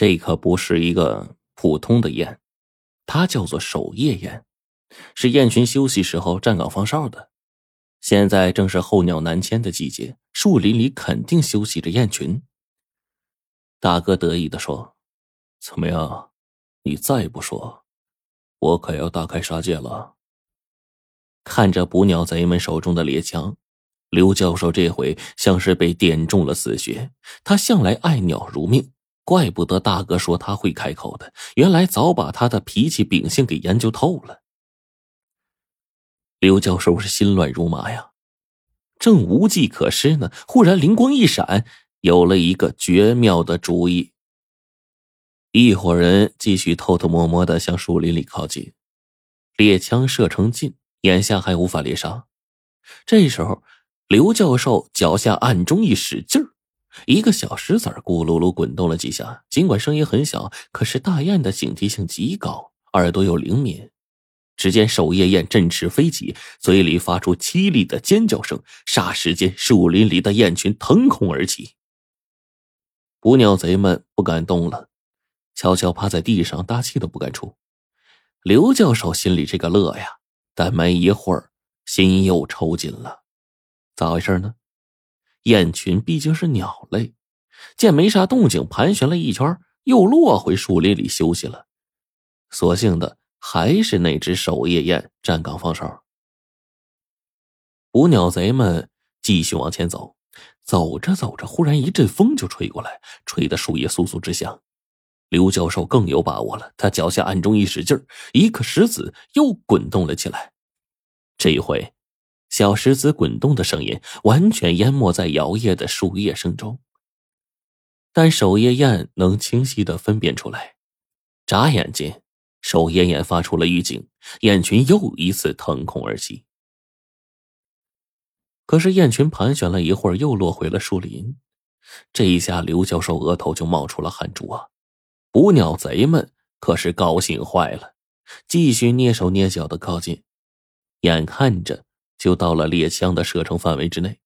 这可不是一个普通的雁，它叫做守夜雁，是雁群休息时候站岗放哨的。现在正是候鸟南迁的季节，树林里肯定休息着雁群。大哥得意的说：“怎么样？你再不说，我可要大开杀戒了。”看着捕鸟贼们手中的猎枪，刘教授这回像是被点中了死穴。他向来爱鸟如命，怪不得大哥说他会开口的，原来早把他的脾气秉性给研究透了。刘教授是心乱如麻呀，正无计可施呢，忽然灵光一闪，有了一个绝妙的主意。一伙人继续偷偷摸摸的向树林里靠近，猎枪射程近。眼下还无法猎杀，这时候，刘教授脚下暗中一使劲儿，一个小石子咕噜噜滚动了几下。尽管声音很小，可是大雁的警惕性极高，耳朵又灵敏。只见守夜雁振翅飞起，嘴里发出凄厉的尖叫声，霎时间，树林里的雁群腾空而起。捕鸟贼们不敢动了，悄悄趴在地上，大气都不敢出。刘教授心里这个乐呀！但没一会儿，心又抽紧了，咋回事呢？雁群毕竟是鸟类，见没啥动静，盘旋了一圈，又落回树林里休息了。所幸的还是那只守夜雁站岗放哨。捕鸟贼们继续往前走，走着走着，忽然一阵风就吹过来，吹得树叶簌簌直响。刘教授更有把握了，他脚下暗中一使劲，一颗石子又滚动了起来。这一回，小石子滚动的声音完全淹没在摇曳的树叶声中。但守夜雁能清晰的分辨出来，眨眼间，守夜雁发出了预警，雁群又一次腾空而起。可是雁群盘旋了一会儿，又落回了树林。这一下，刘教授额头就冒出了汗珠啊！捕鸟贼们可是高兴坏了，继续蹑手蹑脚的靠近，眼看着就到了猎枪的射程范围之内。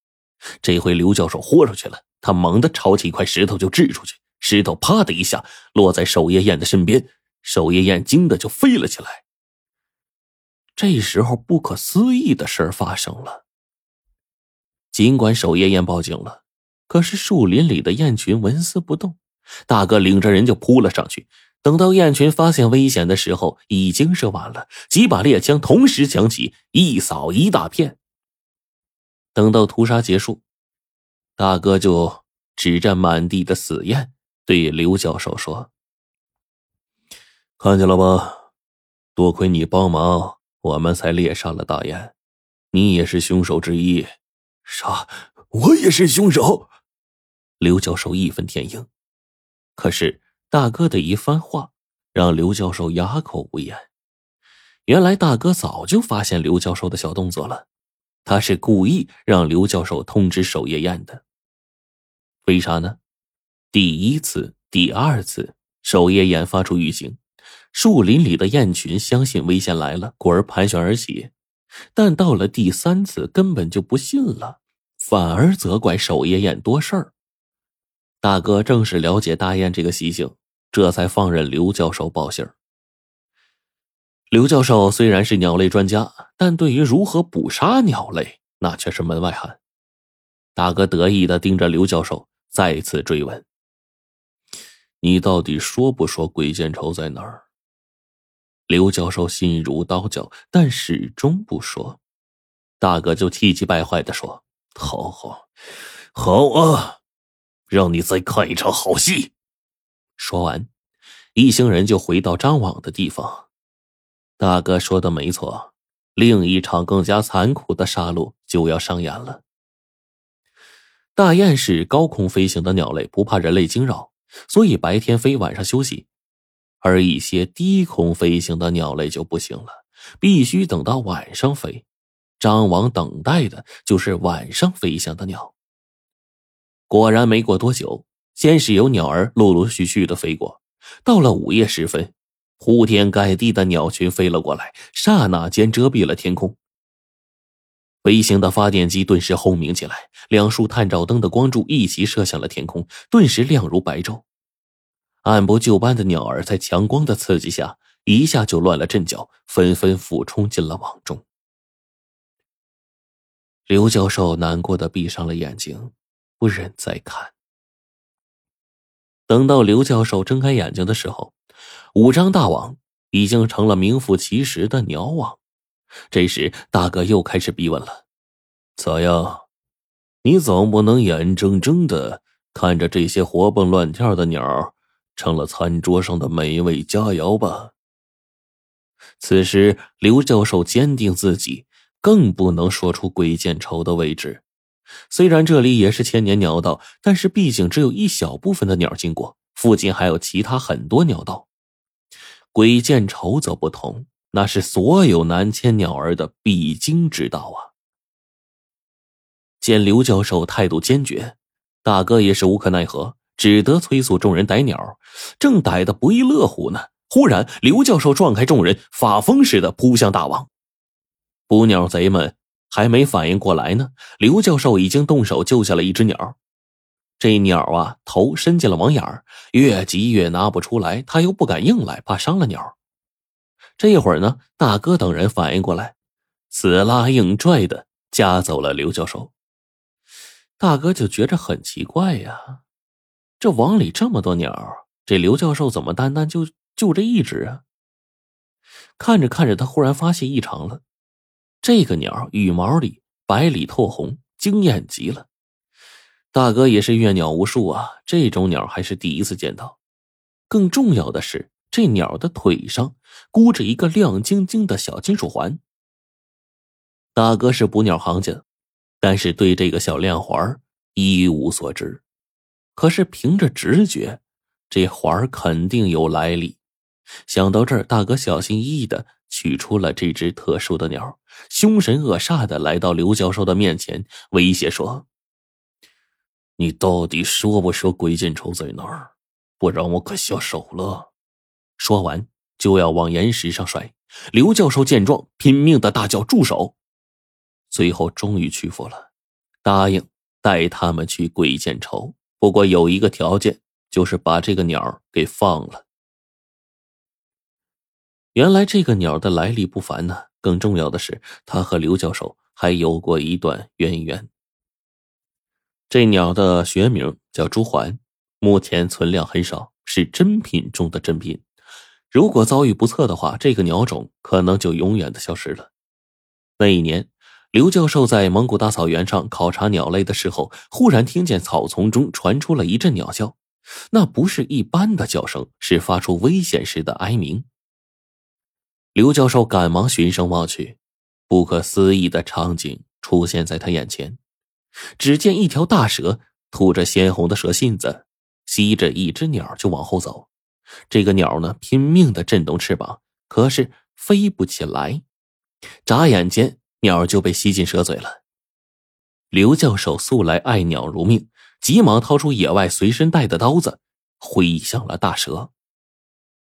这回刘教授豁出去了，他猛地抄起一块石头就掷出去，石头啪的一下落在守夜燕的身边，守夜燕惊的就飞了起来。这时候，不可思议的事发生了。尽管守夜燕报警了，可是树林里的雁群纹丝不动。大哥领着人就扑了上去，等到雁群发现危险的时候，已经是晚了。几把猎枪同时响起，一扫一大片。等到屠杀结束，大哥就指着满地的死雁，对刘教授说：“看见了吧？多亏你帮忙，我们才猎杀了大雁。你也是凶手之一。”“啥？我也是凶手？”刘教授义愤填膺。可是大哥的一番话，让刘教授哑口无言。原来大哥早就发现刘教授的小动作了，他是故意让刘教授通知守夜雁的。为啥呢？第一次、第二次，守夜雁发出预警，树林里的雁群相信危险来了，故而盘旋而起；但到了第三次，根本就不信了，反而责怪守夜雁多事儿。大哥正是了解大雁这个习性，这才放任刘教授报信儿。刘教授虽然是鸟类专家，但对于如何捕杀鸟类，那却是门外汉。大哥得意的盯着刘教授，再次追问：“你到底说不说鬼见愁在哪儿？”刘教授心如刀绞，但始终不说。大哥就气急败坏的说：“好好，好啊！”让你再看一场好戏。说完，一行人就回到张网的地方。大哥说的没错，另一场更加残酷的杀戮就要上演了。大雁是高空飞行的鸟类，不怕人类惊扰，所以白天飞，晚上休息；而一些低空飞行的鸟类就不行了，必须等到晚上飞。张网等待的就是晚上飞翔的鸟。果然，没过多久，先是有鸟儿陆陆续续的飞过。到了午夜时分，铺天盖地的鸟群飞了过来，刹那间遮蔽了天空。微型的发电机顿时轰鸣起来，两束探照灯的光柱一齐射向了天空，顿时亮如白昼。按部就班的鸟儿在强光的刺激下，一下就乱了阵脚，纷纷俯冲进了网中。刘教授难过的闭上了眼睛，不忍再看。等到刘教授睁开眼睛的时候，五张大网已经成了名副其实的鸟网。这时，大哥又开始逼问了：“咋样？你总不能眼睁睁的看着这些活蹦乱跳的鸟成了餐桌上的美味佳肴吧？”此时，刘教授坚定自己。更不能说出鬼见愁的位置。虽然这里也是千年鸟道，但是毕竟只有一小部分的鸟经过，附近还有其他很多鸟道。鬼见愁则不同，那是所有南迁鸟儿的必经之道啊。见刘教授态度坚决，大哥也是无可奈何，只得催促众人逮鸟。正逮得不亦乐乎呢，忽然刘教授撞开众人，发疯似的扑向大王。捕鸟贼们还没反应过来呢，刘教授已经动手救下了一只鸟。这鸟啊，头伸进了网眼儿，越急越拿不出来，他又不敢硬来，怕伤了鸟。这一会儿呢，大哥等人反应过来，死拉硬拽的夹走了刘教授。大哥就觉着很奇怪呀，这网里这么多鸟，这刘教授怎么单单就就这一只啊？看着看着，他忽然发现异常了。这个鸟羽毛里白里透红，惊艳极了。大哥也是阅鸟无数啊，这种鸟还是第一次见到。更重要的是，这鸟的腿上箍着一个亮晶晶的小金属环。大哥是捕鸟行家，但是对这个小亮环一无所知。可是凭着直觉，这环肯定有来历。想到这儿，大哥小心翼翼的。取出了这只特殊的鸟，凶神恶煞的来到刘教授的面前，威胁说：“你到底说不说鬼见愁在哪儿？不然我可下手了。”说完就要往岩石上摔。刘教授见状，拼命的大叫：“住手！”最后终于屈服了，答应带他们去鬼见愁。不过有一个条件，就是把这个鸟给放了。原来这个鸟的来历不凡呢。更重要的是，他和刘教授还有过一段渊源。这鸟的学名叫朱鹮，目前存量很少，是珍品中的珍品。如果遭遇不测的话，这个鸟种可能就永远的消失了。那一年，刘教授在蒙古大草原上考察鸟类的时候，忽然听见草丛中传出了一阵鸟叫，那不是一般的叫声，是发出危险时的哀鸣。刘教授赶忙循声望去，不可思议的场景出现在他眼前。只见一条大蛇吐着鲜红的蛇信子，吸着一只鸟就往后走。这个鸟呢，拼命的震动翅膀，可是飞不起来。眨眼间，鸟就被吸进蛇嘴了。刘教授素来爱鸟如命，急忙掏出野外随身带的刀子，挥向了大蛇。